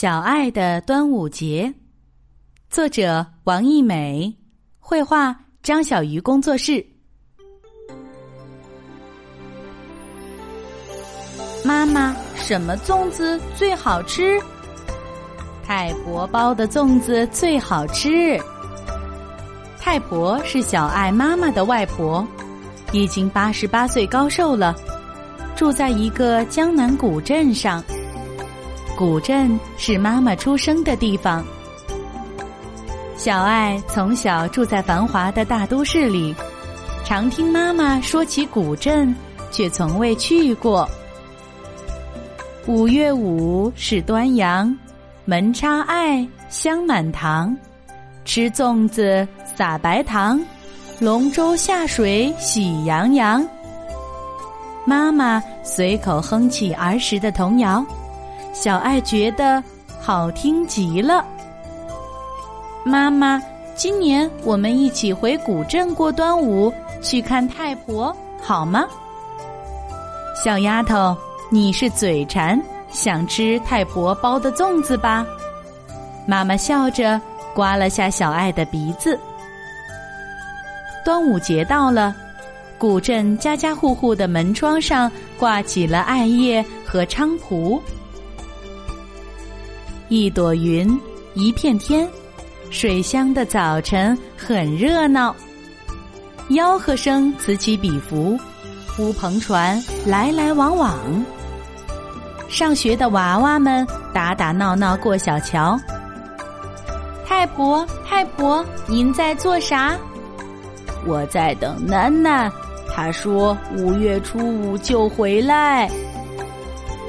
小爱的端午节，作者王艺美，绘画张小鱼工作室。妈妈，什么粽子最好吃？太婆包的粽子最好吃。太婆是小爱妈妈的外婆，已经八十八岁高寿了，住在一个江南古镇上。古镇是妈妈出生的地方。小爱从小住在繁华的大都市里，常听妈妈说起古镇，却从未去过。五月五是端阳，门插艾，香满堂，吃粽子撒白糖，龙舟下水喜洋洋。妈妈随口哼起儿时的童谣。小爱觉得好听极了。妈妈，今年我们一起回古镇过端午，去看太婆，好吗？小丫头，你是嘴馋，想吃太婆包的粽子吧？妈妈笑着刮了下小爱的鼻子。端午节到了，古镇家家户户的门窗上挂起了艾叶和菖蒲。一朵云，一片天，水乡的早晨很热闹。吆喝声此起彼伏，乌篷船来来往往。上学的娃娃们打打闹闹过小桥。太婆，太婆，您在做啥？我在等囡囡，她说五月初五就回来。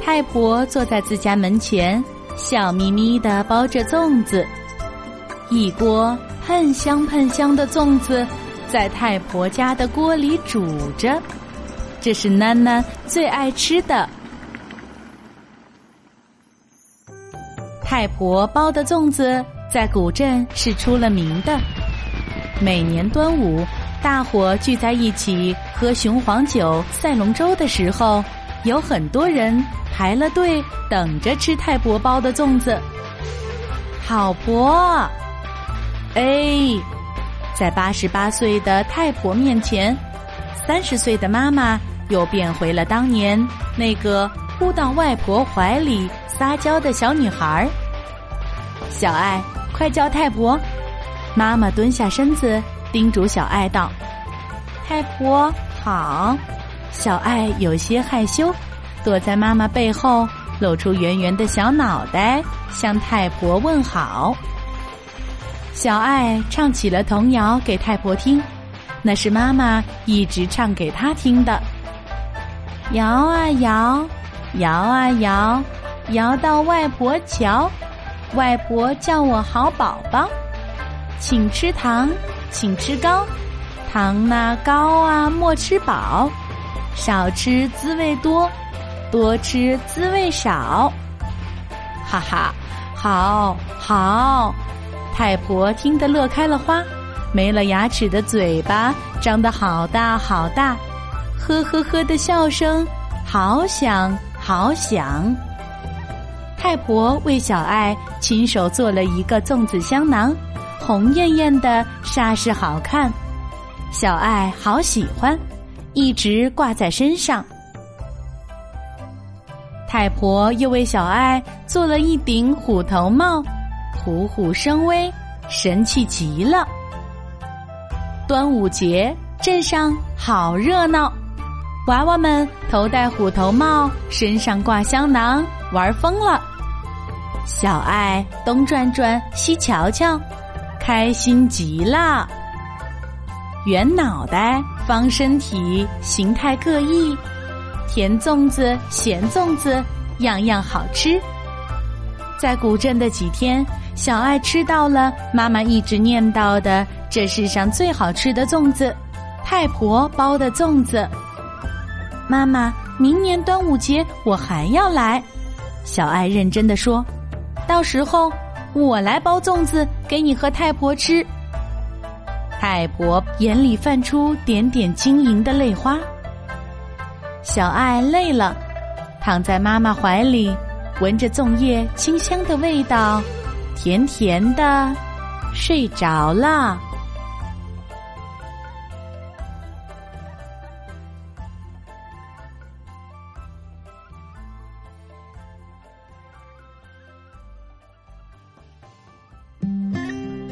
太婆坐在自家门前。笑眯眯的包着粽子，一锅喷香喷香的粽子在太婆家的锅里煮着，这是囡囡最爱吃的。太婆包的粽子在古镇是出了名的，每年端午，大伙聚在一起喝雄黄酒、赛龙舟的时候，有很多人。排了队等着吃太婆包的粽子，好婆，哎，在八十八岁的太婆面前，三十岁的妈妈又变回了当年那个扑到外婆怀里撒娇的小女孩。小爱，快叫太婆！妈妈蹲下身子叮嘱小爱道：“太婆好。”小爱有些害羞。躲在妈妈背后，露出圆圆的小脑袋，向太婆问好。小爱唱起了童谣给太婆听，那是妈妈一直唱给她听的。摇啊摇，摇啊摇，摇到外婆桥，外婆叫我好宝宝，请吃糖，请吃糕，糖那糕啊莫吃饱，少吃滋味多。多吃滋味少，哈哈，好好，太婆听得乐开了花，没了牙齿的嘴巴张得好大好大，呵呵呵的笑声好响好响。太婆为小爱亲手做了一个粽子香囊，红艳艳的，煞是好看，小爱好喜欢，一直挂在身上。太婆又为小爱做了一顶虎头帽，虎虎生威，神气极了。端午节镇上好热闹，娃娃们头戴虎头帽，身上挂香囊，玩疯了。小爱东转转，西瞧瞧，开心极了。圆脑袋，方身体，形态各异。甜粽子、咸粽子，样样好吃。在古镇的几天，小爱吃到了妈妈一直念叨的这世上最好吃的粽子——太婆包的粽子。妈妈，明年端午节我还要来。小爱认真的说：“到时候我来包粽子给你和太婆吃。”太婆眼里泛出点点晶莹的泪花。小爱累了，躺在妈妈怀里，闻着粽叶清香的味道，甜甜的睡着了。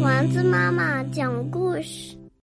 丸子妈妈讲故事。